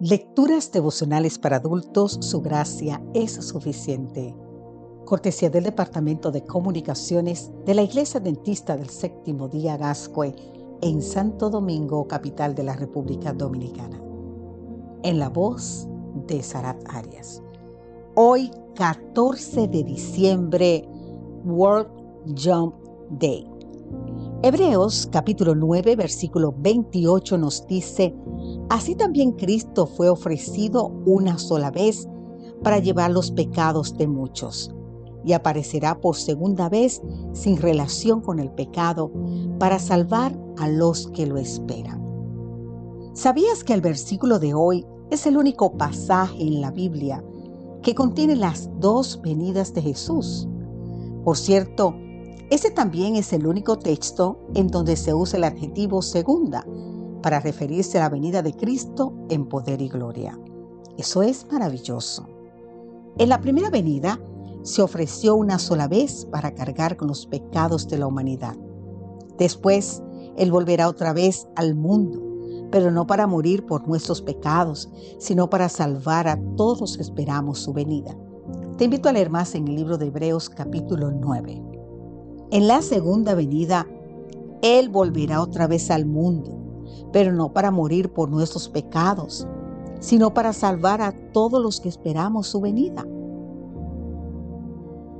Lecturas devocionales para adultos, su gracia es suficiente. Cortesía del Departamento de Comunicaciones de la Iglesia Dentista del Séptimo Día Gascue en Santo Domingo, capital de la República Dominicana. En la voz de Sarat Arias. Hoy, 14 de diciembre, World Jump Day. Hebreos capítulo 9, versículo 28 nos dice, Así también Cristo fue ofrecido una sola vez para llevar los pecados de muchos y aparecerá por segunda vez sin relación con el pecado para salvar a los que lo esperan. ¿Sabías que el versículo de hoy es el único pasaje en la Biblia que contiene las dos venidas de Jesús? Por cierto, ese también es el único texto en donde se usa el adjetivo segunda para referirse a la venida de Cristo en poder y gloria. Eso es maravilloso. En la primera venida se ofreció una sola vez para cargar con los pecados de la humanidad. Después, Él volverá otra vez al mundo, pero no para morir por nuestros pecados, sino para salvar a todos los que esperamos su venida. Te invito a leer más en el libro de Hebreos capítulo 9. En la segunda venida, Él volverá otra vez al mundo, pero no para morir por nuestros pecados, sino para salvar a todos los que esperamos su venida.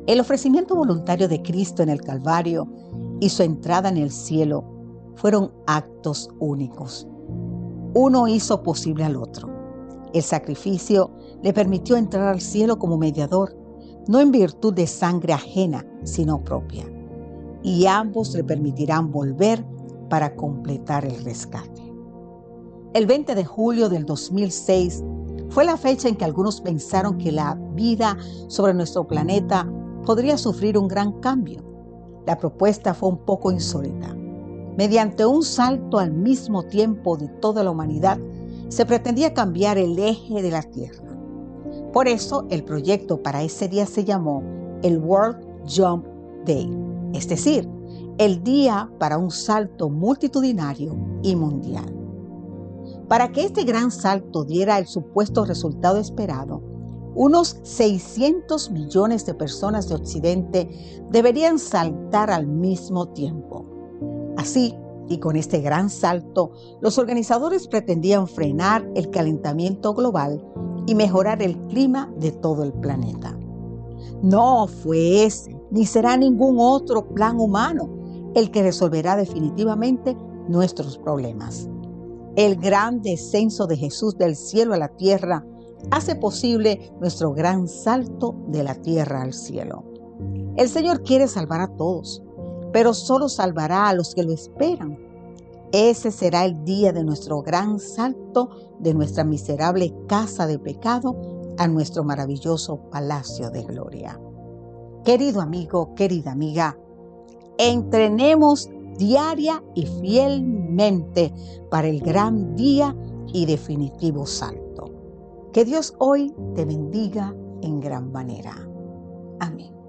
El ofrecimiento voluntario de Cristo en el Calvario y su entrada en el cielo fueron actos únicos. Uno hizo posible al otro. El sacrificio le permitió entrar al cielo como mediador, no en virtud de sangre ajena, sino propia y ambos le permitirán volver para completar el rescate. El 20 de julio del 2006 fue la fecha en que algunos pensaron que la vida sobre nuestro planeta podría sufrir un gran cambio. La propuesta fue un poco insólita. Mediante un salto al mismo tiempo de toda la humanidad, se pretendía cambiar el eje de la Tierra. Por eso el proyecto para ese día se llamó el World Jump Day es decir, el día para un salto multitudinario y mundial. Para que este gran salto diera el supuesto resultado esperado, unos 600 millones de personas de Occidente deberían saltar al mismo tiempo. Así, y con este gran salto, los organizadores pretendían frenar el calentamiento global y mejorar el clima de todo el planeta. No fue ese ni será ningún otro plan humano el que resolverá definitivamente nuestros problemas. El gran descenso de Jesús del cielo a la tierra hace posible nuestro gran salto de la tierra al cielo. El Señor quiere salvar a todos, pero solo salvará a los que lo esperan. Ese será el día de nuestro gran salto de nuestra miserable casa de pecado a nuestro maravilloso palacio de gloria. Querido amigo, querida amiga, entrenemos diaria y fielmente para el gran día y definitivo salto. Que Dios hoy te bendiga en gran manera. Amén.